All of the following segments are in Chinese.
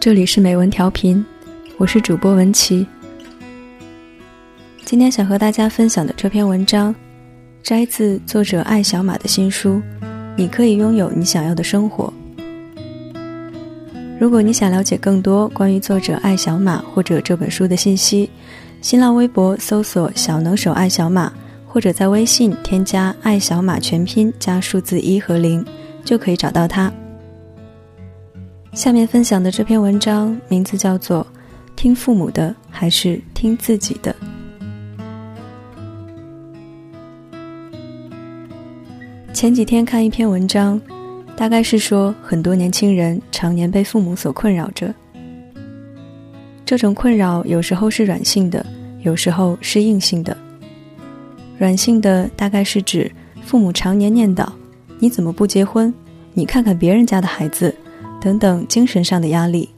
这里是美文调频，我是主播文琪。今天想和大家分享的这篇文章，摘自作者艾小马的新书《你可以拥有你想要的生活》。如果你想了解更多关于作者艾小马或者这本书的信息，新浪微博搜索“小能手艾小马”，或者在微信添加“艾小马”全拼加数字一和零，就可以找到他。下面分享的这篇文章名字叫做《听父母的还是听自己的》。前几天看一篇文章，大概是说很多年轻人常年被父母所困扰着。这种困扰有时候是软性的，有时候是硬性的。软性的大概是指父母常年念叨：“你怎么不结婚？你看看别人家的孩子。”等等，精神上的压力；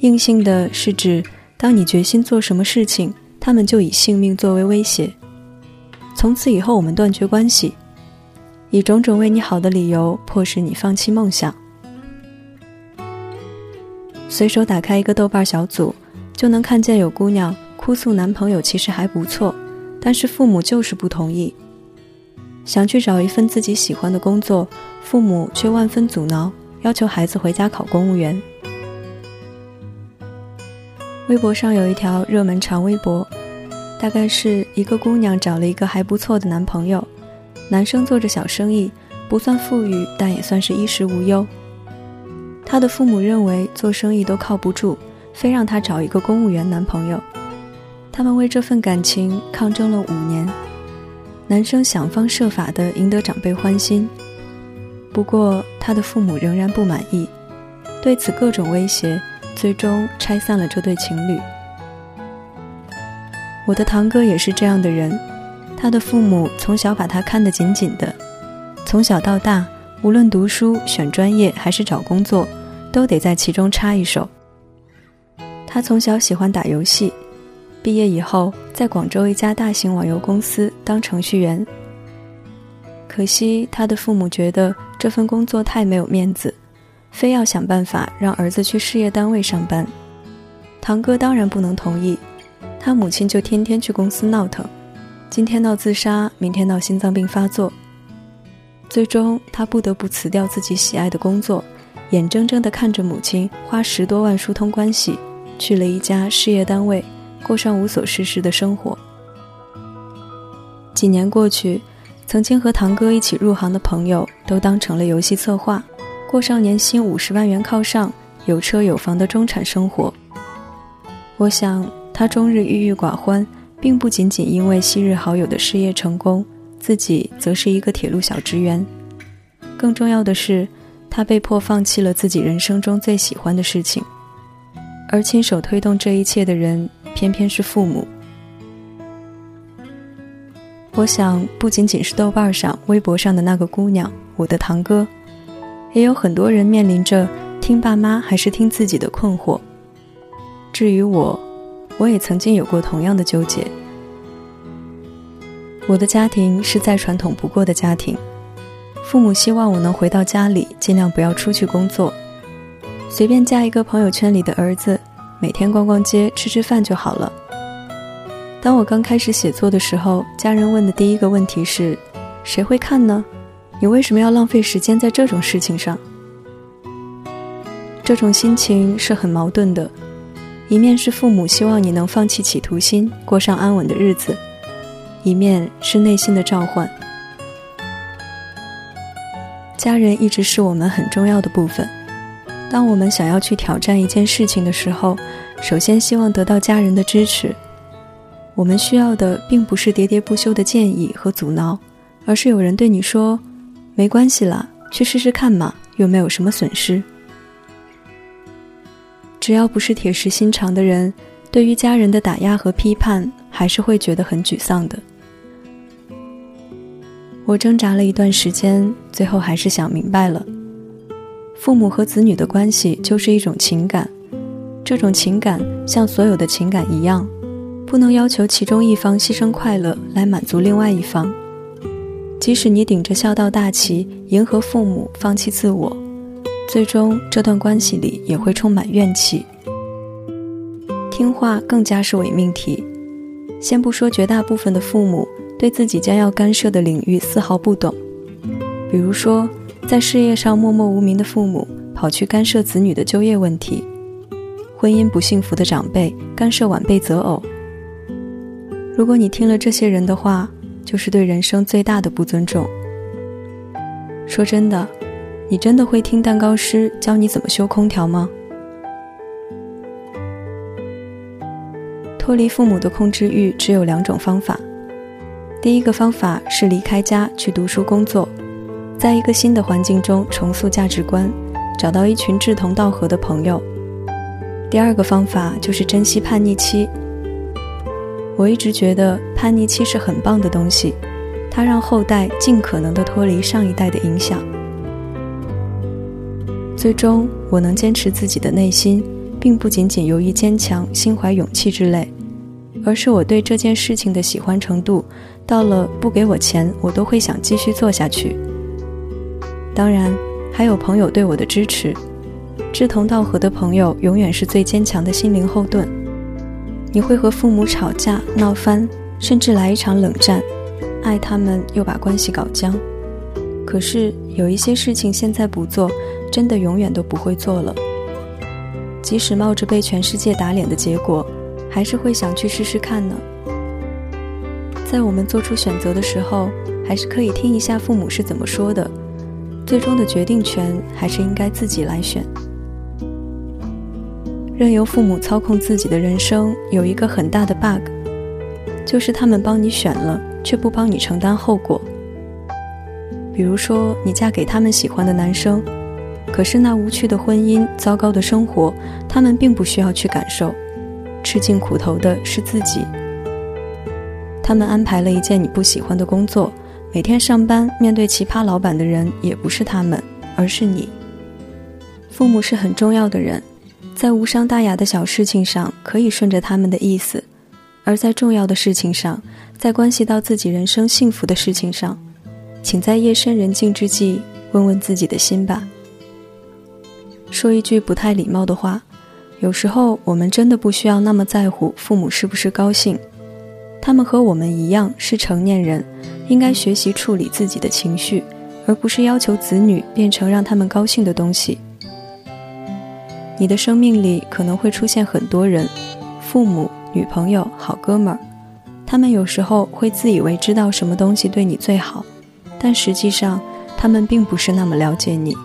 硬性的是指，当你决心做什么事情，他们就以性命作为威胁。从此以后，我们断绝关系，以种种为你好的理由，迫使你放弃梦想。随手打开一个豆瓣小组，就能看见有姑娘哭诉男朋友其实还不错，但是父母就是不同意。想去找一份自己喜欢的工作，父母却万分阻挠。要求孩子回家考公务员。微博上有一条热门长微博，大概是一个姑娘找了一个还不错的男朋友，男生做着小生意，不算富裕，但也算是衣食无忧。她的父母认为做生意都靠不住，非让她找一个公务员男朋友。他们为这份感情抗争了五年，男生想方设法地赢得长辈欢心。不过，他的父母仍然不满意，对此各种威胁，最终拆散了这对情侣。我的堂哥也是这样的人，他的父母从小把他看得紧紧的，从小到大，无论读书、选专业还是找工作，都得在其中插一手。他从小喜欢打游戏，毕业以后在广州一家大型网游公司当程序员。可惜他的父母觉得。这份工作太没有面子，非要想办法让儿子去事业单位上班。堂哥当然不能同意，他母亲就天天去公司闹腾，今天闹自杀，明天闹心脏病发作。最终，他不得不辞掉自己喜爱的工作，眼睁睁地看着母亲花十多万疏通关系，去了一家事业单位，过上无所事事的生活。几年过去。曾经和堂哥一起入行的朋友都当成了游戏策划，过上年薪五十万元靠上、有车有房的中产生活。我想他终日郁郁寡欢，并不仅仅因为昔日好友的事业成功，自己则是一个铁路小职员。更重要的是，他被迫放弃了自己人生中最喜欢的事情，而亲手推动这一切的人，偏偏是父母。我想，不仅仅是豆瓣上、微博上的那个姑娘，我的堂哥，也有很多人面临着听爸妈还是听自己的困惑。至于我，我也曾经有过同样的纠结。我的家庭是再传统不过的家庭，父母希望我能回到家里，尽量不要出去工作，随便嫁一个朋友圈里的儿子，每天逛逛街、吃吃饭就好了。当我刚开始写作的时候，家人问的第一个问题是：“谁会看呢？你为什么要浪费时间在这种事情上？”这种心情是很矛盾的，一面是父母希望你能放弃企图心，过上安稳的日子，一面是内心的召唤。家人一直是我们很重要的部分。当我们想要去挑战一件事情的时候，首先希望得到家人的支持。我们需要的并不是喋喋不休的建议和阻挠，而是有人对你说：“没关系啦，去试试看嘛，又没有什么损失。”只要不是铁石心肠的人，对于家人的打压和批判，还是会觉得很沮丧的。我挣扎了一段时间，最后还是想明白了：父母和子女的关系就是一种情感，这种情感像所有的情感一样。不能要求其中一方牺牲快乐来满足另外一方，即使你顶着孝道大旗迎合父母，放弃自我，最终这段关系里也会充满怨气。听话更加是伪命题。先不说绝大部分的父母对自己将要干涉的领域丝毫不懂，比如说在事业上默默无名的父母跑去干涉子女的就业问题，婚姻不幸福的长辈干涉晚辈择偶。如果你听了这些人的话，就是对人生最大的不尊重。说真的，你真的会听蛋糕师教你怎么修空调吗？脱离父母的控制欲只有两种方法。第一个方法是离开家去读书工作，在一个新的环境中重塑价值观，找到一群志同道合的朋友。第二个方法就是珍惜叛逆期。我一直觉得叛逆期是很棒的东西，它让后代尽可能的脱离上一代的影响。最终，我能坚持自己的内心，并不仅仅由于坚强、心怀勇气之类。而是我对这件事情的喜欢程度，到了不给我钱，我都会想继续做下去。当然，还有朋友对我的支持，志同道合的朋友永远是最坚强的心灵后盾。你会和父母吵架闹翻，甚至来一场冷战，爱他们又把关系搞僵。可是有一些事情现在不做，真的永远都不会做了。即使冒着被全世界打脸的结果。还是会想去试试看呢。在我们做出选择的时候，还是可以听一下父母是怎么说的。最终的决定权还是应该自己来选。任由父母操控自己的人生，有一个很大的 bug，就是他们帮你选了，却不帮你承担后果。比如说，你嫁给他们喜欢的男生，可是那无趣的婚姻、糟糕的生活，他们并不需要去感受。吃尽苦头的是自己。他们安排了一件你不喜欢的工作，每天上班面对奇葩老板的人也不是他们，而是你。父母是很重要的人，在无伤大雅的小事情上可以顺着他们的意思，而在重要的事情上，在关系到自己人生幸福的事情上，请在夜深人静之际问问自己的心吧。说一句不太礼貌的话。有时候，我们真的不需要那么在乎父母是不是高兴，他们和我们一样是成年人，应该学习处理自己的情绪，而不是要求子女变成让他们高兴的东西。你的生命里可能会出现很多人，父母、女朋友、好哥们儿，他们有时候会自以为知道什么东西对你最好，但实际上，他们并不是那么了解你。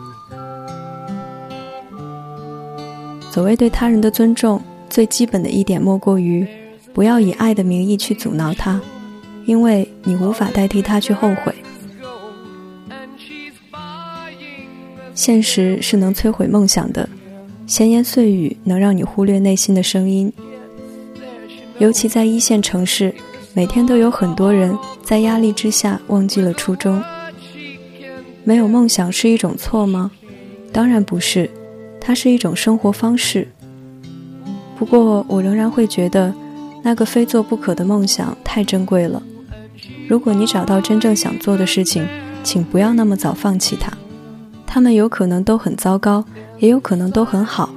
所谓对他人的尊重，最基本的一点莫过于，不要以爱的名义去阻挠他，因为你无法代替他去后悔。现实是能摧毁梦想的，闲言碎语能让你忽略内心的声音。尤其在一线城市，每天都有很多人在压力之下忘记了初衷。没有梦想是一种错吗？当然不是。它是一种生活方式，不过我仍然会觉得，那个非做不可的梦想太珍贵了。如果你找到真正想做的事情，请不要那么早放弃它。他们有可能都很糟糕，也有可能都很好。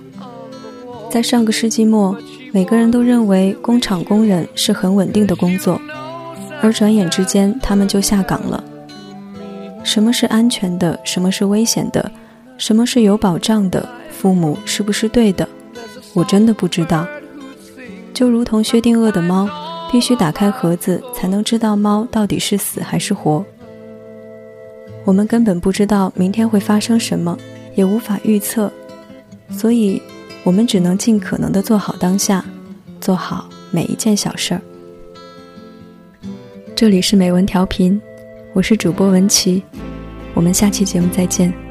在上个世纪末，每个人都认为工厂工人是很稳定的工作，而转眼之间，他们就下岗了。什么是安全的？什么是危险的？什么是有保障的？父母是不是对的？我真的不知道。就如同薛定谔的猫，必须打开盒子才能知道猫到底是死还是活。我们根本不知道明天会发生什么，也无法预测，所以，我们只能尽可能的做好当下，做好每一件小事儿。这里是美文调频，我是主播文琪，我们下期节目再见。